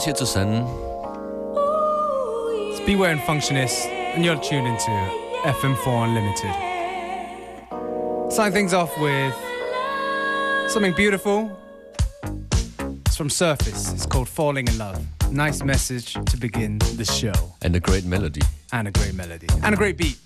Jones hier zu senden. It's Beware and Functionist, and you're tuned into FM4 Unlimited. Sign things off with something beautiful. It's from Surface. It's called Falling in Love. Nice message to begin the show. And a great melody. And a great melody. And a great beat.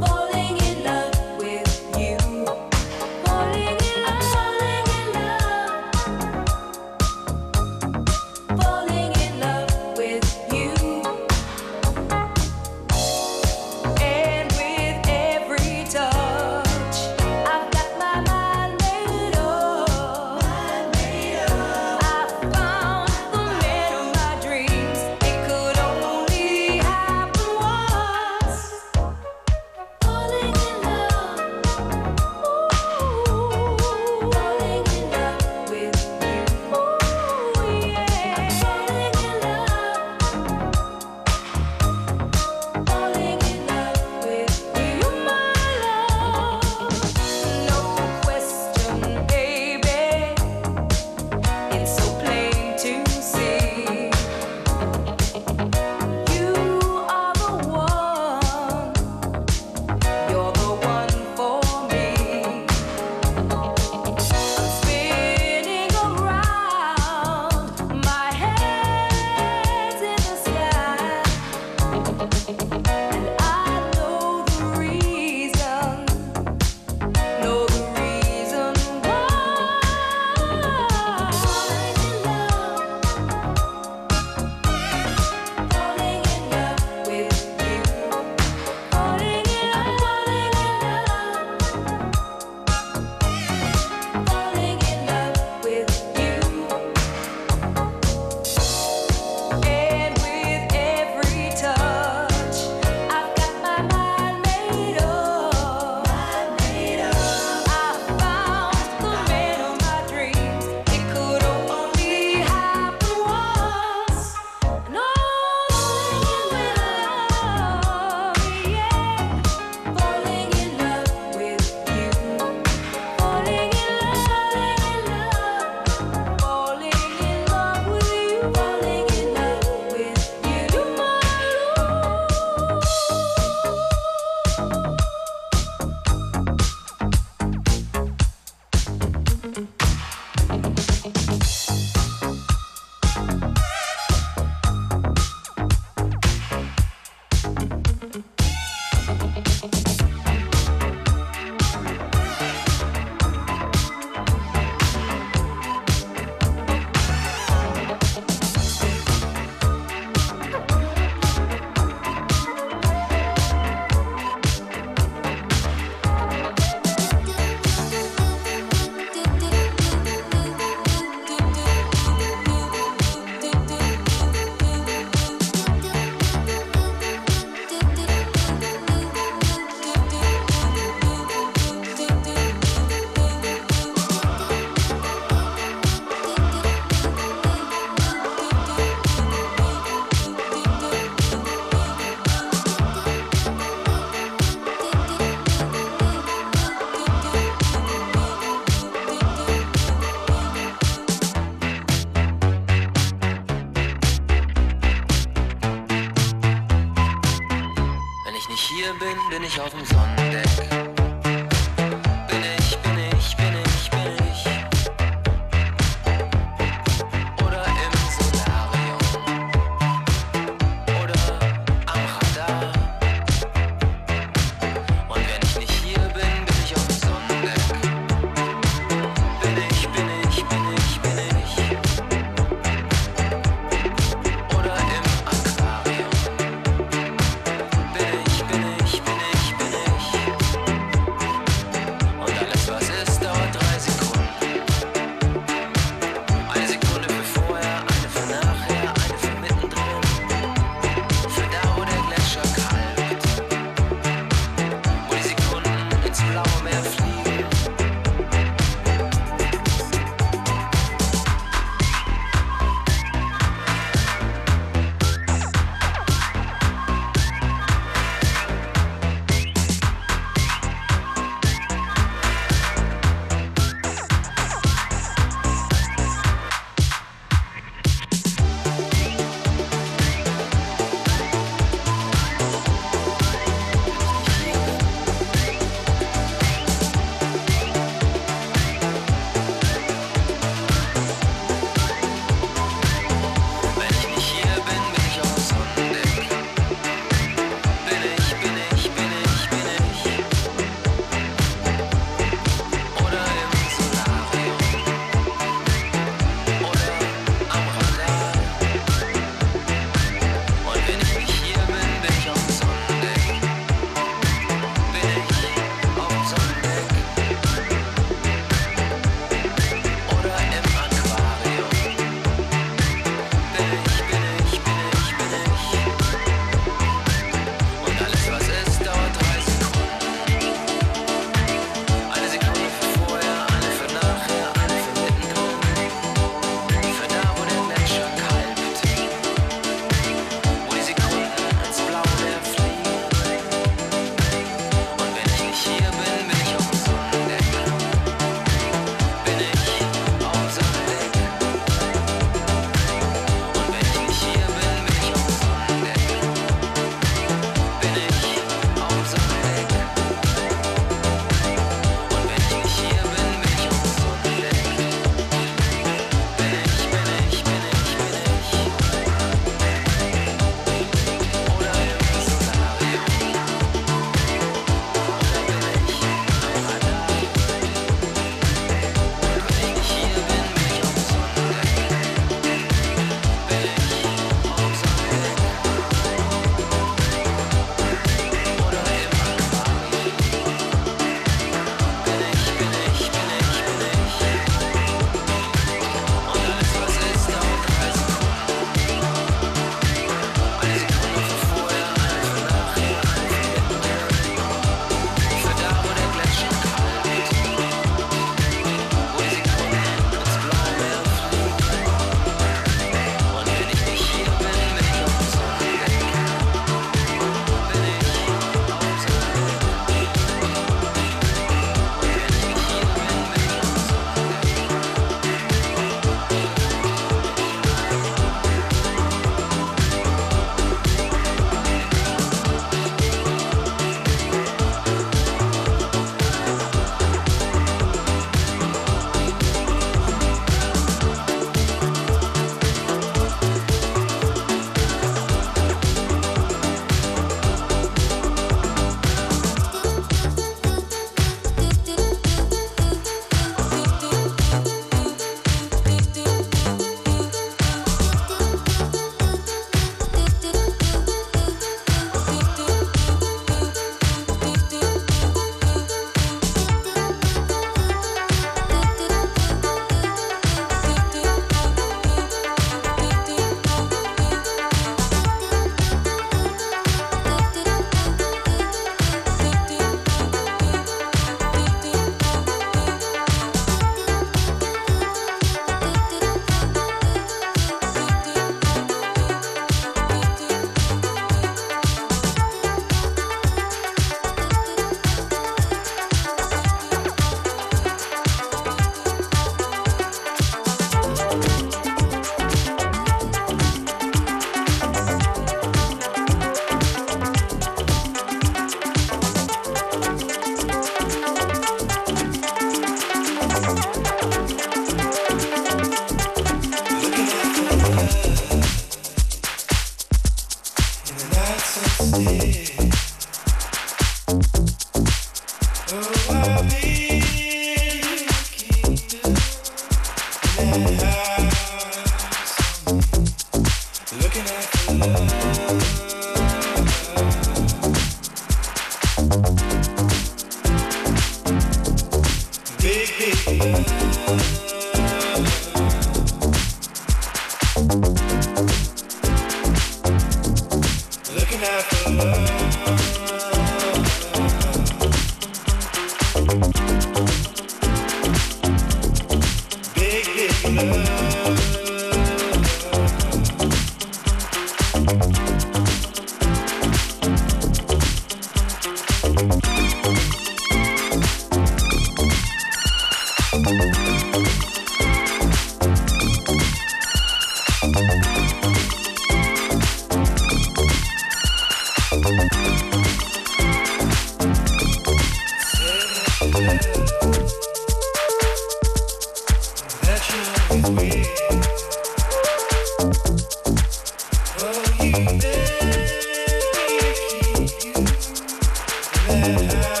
yeah.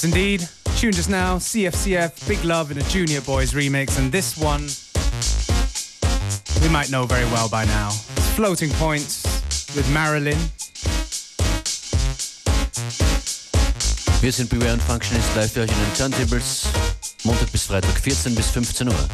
Yes, indeed. Tune just now, CFCF, Big Love in a Junior Boys remix, and this one we might know very well by now. It's Floating Points with Marilyn. Wir sind Beware und Functionist live für euch in den Turntables. Montag bis Freitag 14 bis 15 Uhr.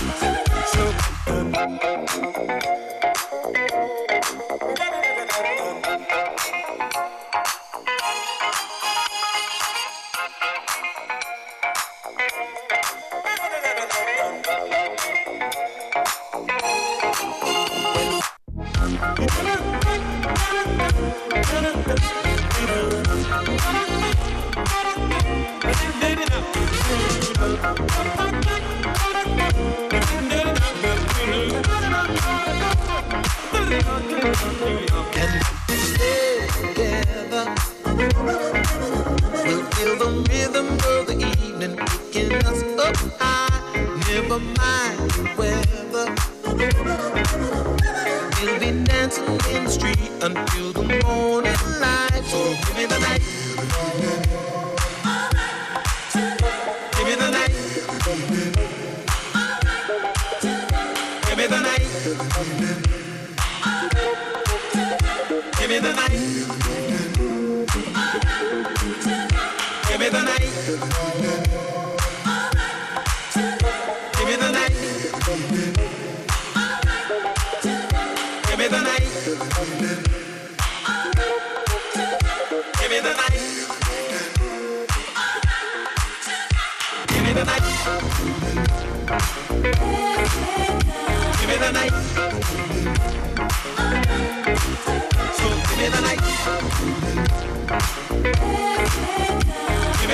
so good.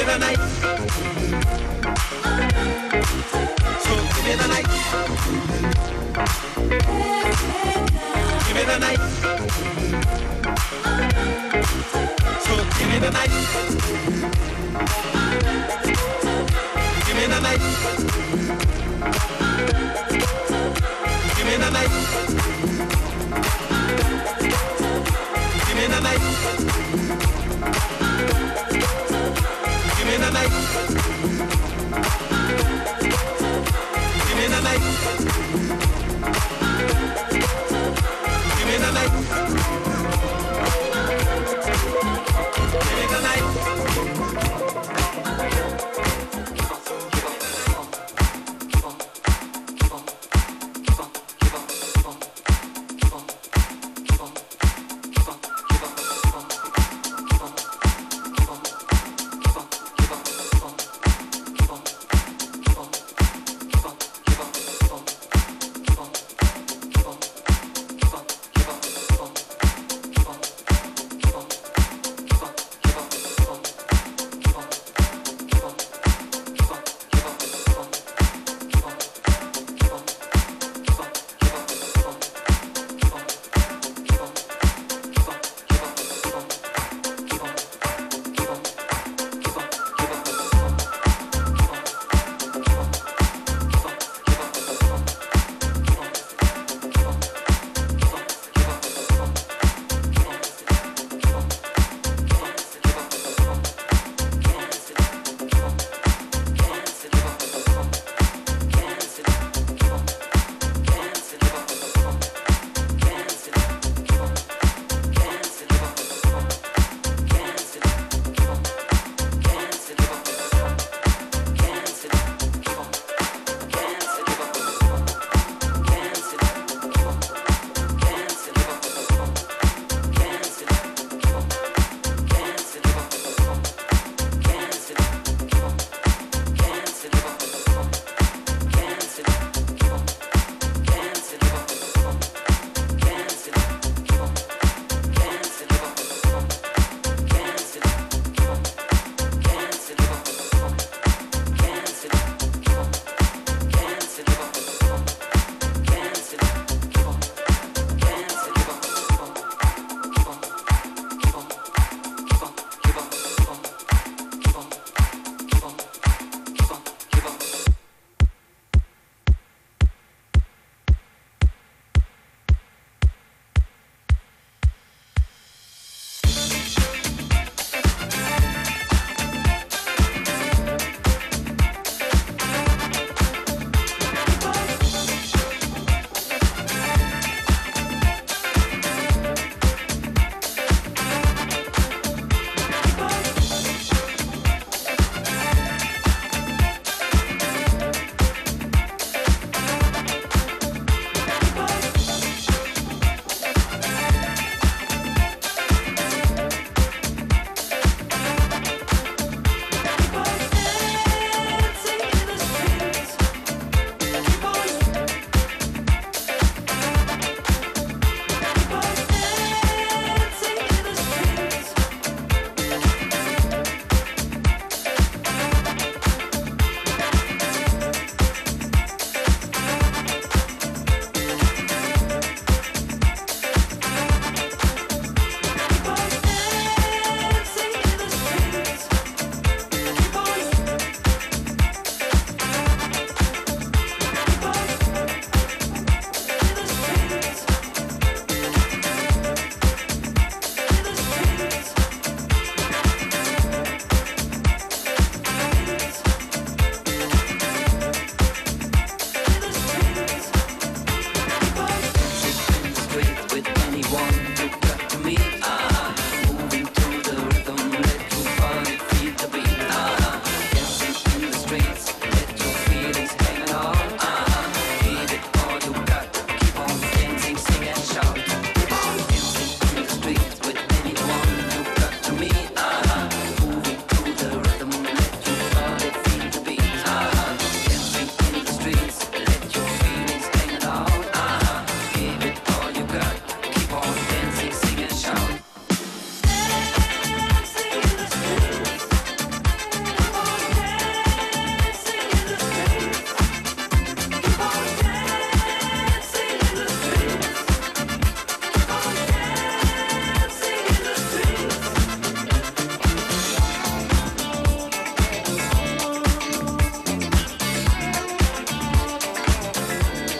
the night. So give me the night. Give me the night. So give me the night. Give me the night. Give me the night. Give me the night.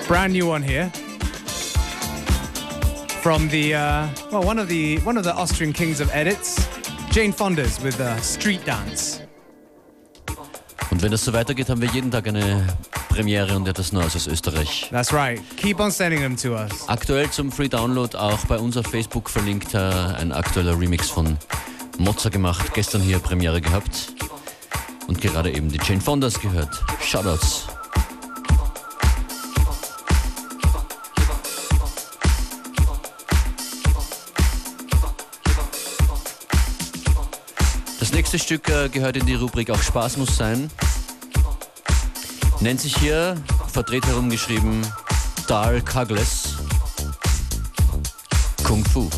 Brand new one here from the uh, well, one of the one of the Austrian kings of edits, Jane Fondas with uh, Street Dance. Und wenn das so weitergeht, haben wir jeden Tag eine Premiere und etwas Neues aus Österreich. That's right. Keep on sending them to us. Aktuell zum Free Download auch bei uns auf Facebook verlinkt äh, ein aktueller Remix von Mozza gemacht. Gestern hier Premiere gehabt und gerade eben die Jane Fondas gehört. Shoutouts. Nächste Stück äh, gehört in die Rubrik Auch Spaß muss sein. Nennt sich hier, verdreht herumgeschrieben, Dar Kagles Kung Fu.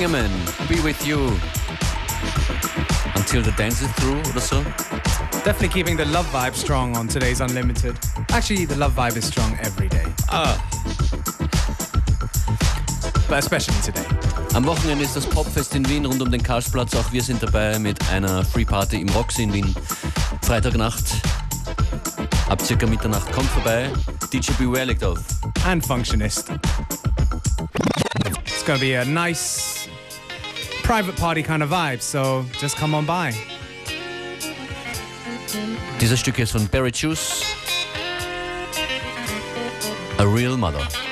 Singerman, Be With You. Until the dance is through or so. Definitely keeping the love vibe strong on today's Unlimited. Actually, the love vibe is strong every day. Ah. But especially today. Am Wochenende ist das Popfest in Wien rund um den Karlsplatz. Auch wir sind dabei mit einer Free Party im Roxy in Wien. Freitagnacht ab circa Mitternacht kommt vorbei. DJ Beware legt auf. And Functionist. It's gonna be a nice private party kind of vibe, so just come on by. Dieses Stück ist von Barry Juice. A Real Mother.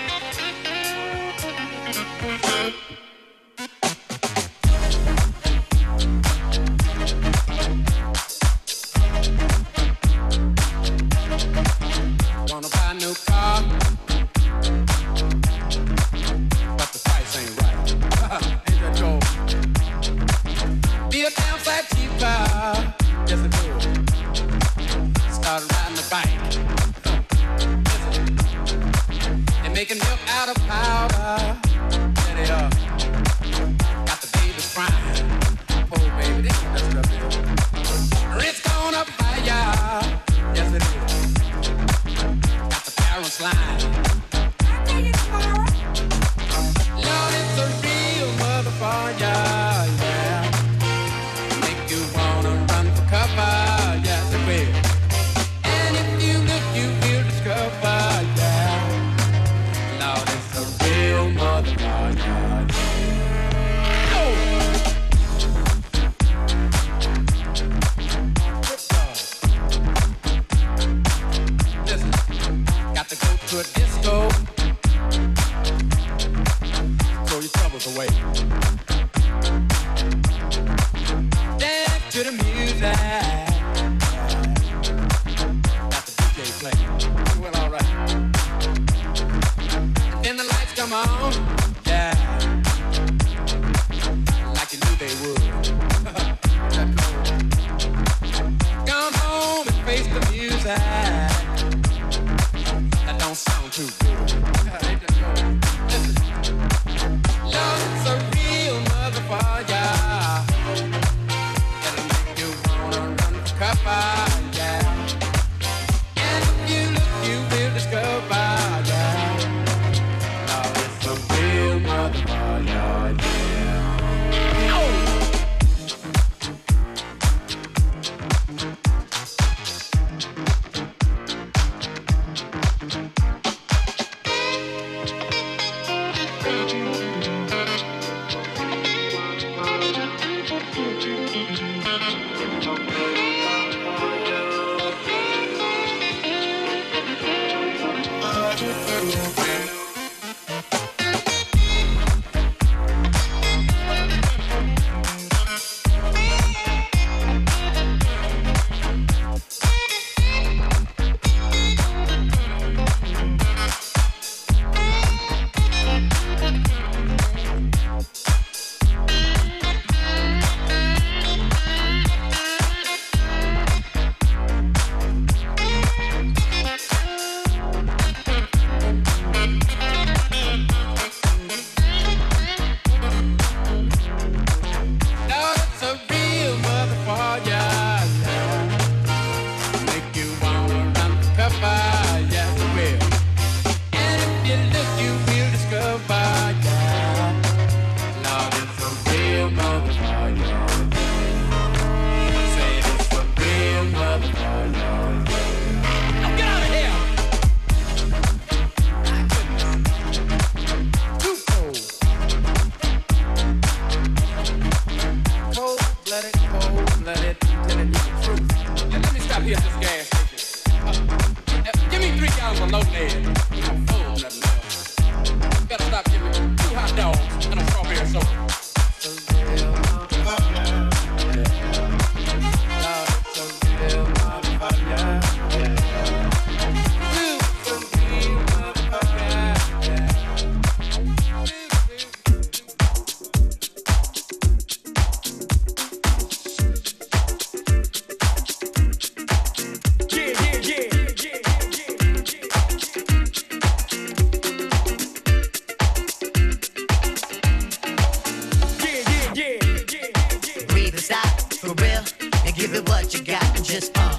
Give it what you got and just uh.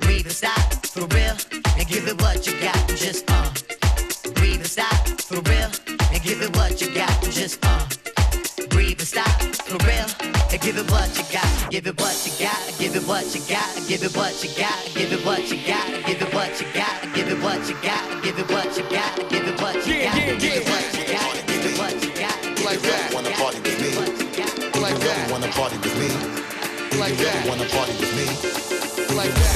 Breathe and stop for real and give it what you got and just uh. Breathe and stop for real and give it what you got and just uh. Breathe and stop for real and give it what you got. Give it what you got. Give it what you got. Give it what you got. Give it what you got. Give it what you got. Give it what you got. Give it what you got. Like that. Wanna party with me? Like that.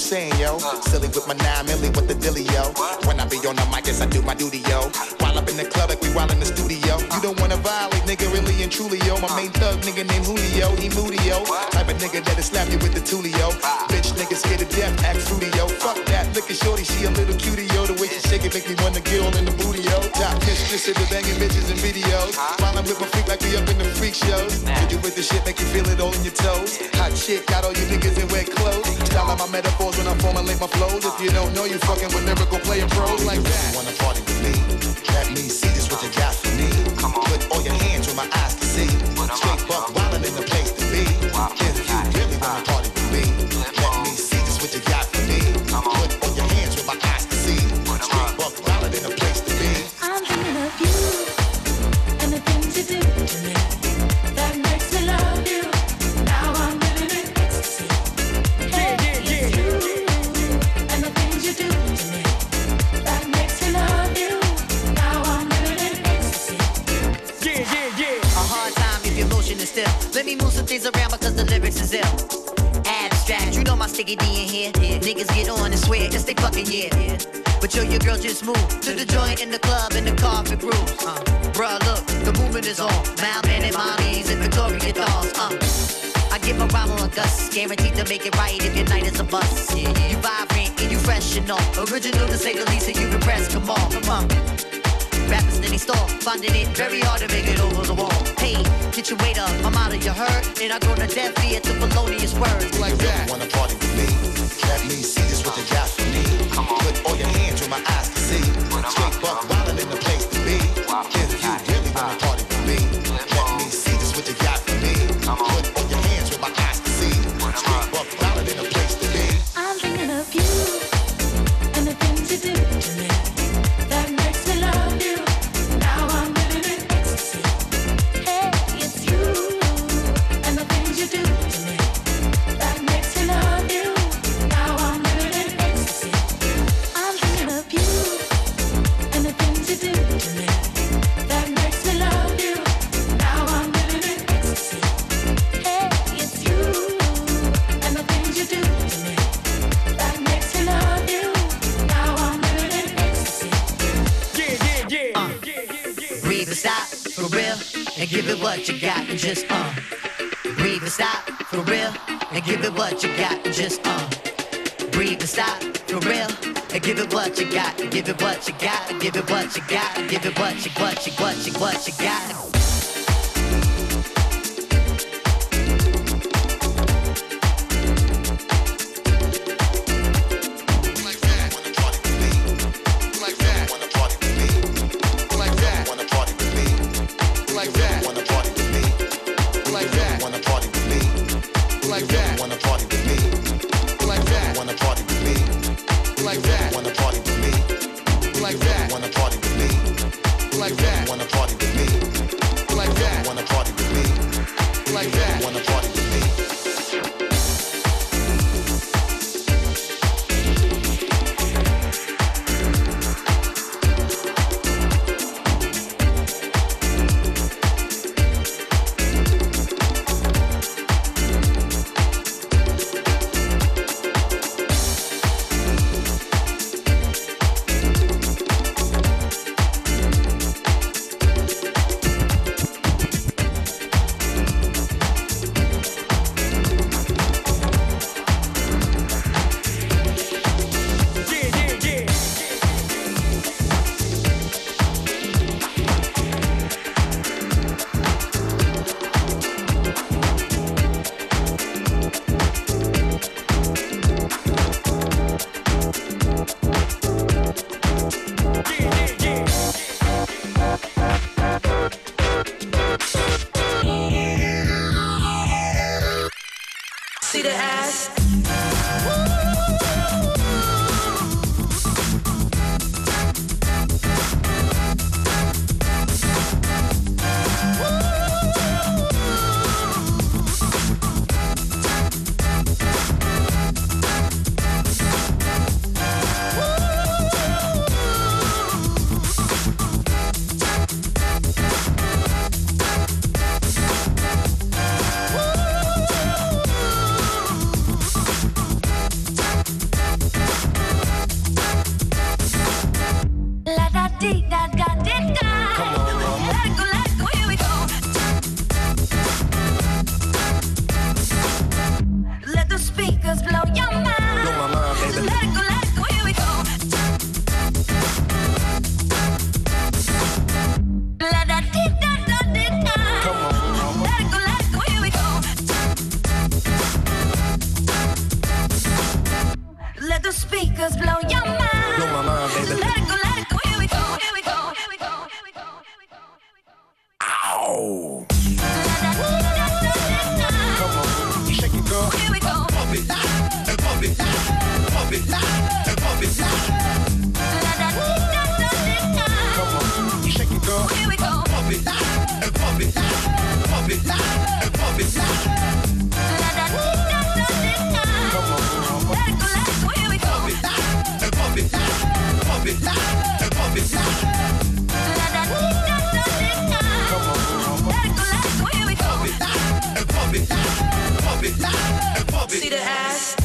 Saying, yo? Silly with my nine milli, with the dilly, yo? When I be on the mic, yes, I do my duty, yo. While up in the club, like we while in the studio. You don't wanna violate, nigga, really and truly, yo. My main thug, nigga named Julio, he moody, yo. Type of nigga that'll slap you with the tulio. Bitch, nigga scared to death, act fruity, yo. Fuck that, look at shorty, she a little cutie, yo. The way she shake it make me wanna get all in the booty, yo. Top mistress of the banging bitches and videos. While I'm with my freak like we up in the freak shows. Did you with the shit, make you feel it all in your toes. Hot shit, got all you niggas in wet clothes. Style my metaphors when I formulate my flows. If you don't know, you fucking with lyrical playing pros like that. Wanna party with me? Let me see just what you got for me. Put all your hands where my eyes can see. Straight buck wildin' move to the joint in the club in the carpet grooves. Uh, bruh, look, the movement is on. Malvin and Molly's and Victoria dolls. Uh, I give a rhyme a gust, guaranteed to make it right if your night is a bust. Yeah. You vibrant and you fresh and all. Original to say the least, and you impressed. Come on, come on. Rappers in the store finding it very hard to make it over the wall. Hey, get your weight up, I'm out of your herd, and I go to death via the felonious words like you really that. Wanna party with me? Let me see this what you got for me. Put all your hands to my eyes fuck. and give it what you got and just uh breathe and stop for real. And give it what you got and just uh breathe and stop for real. And give it what you got and give it what you got and give it what you got and give it what you what you what you what you got. it, and pump it. See the ass.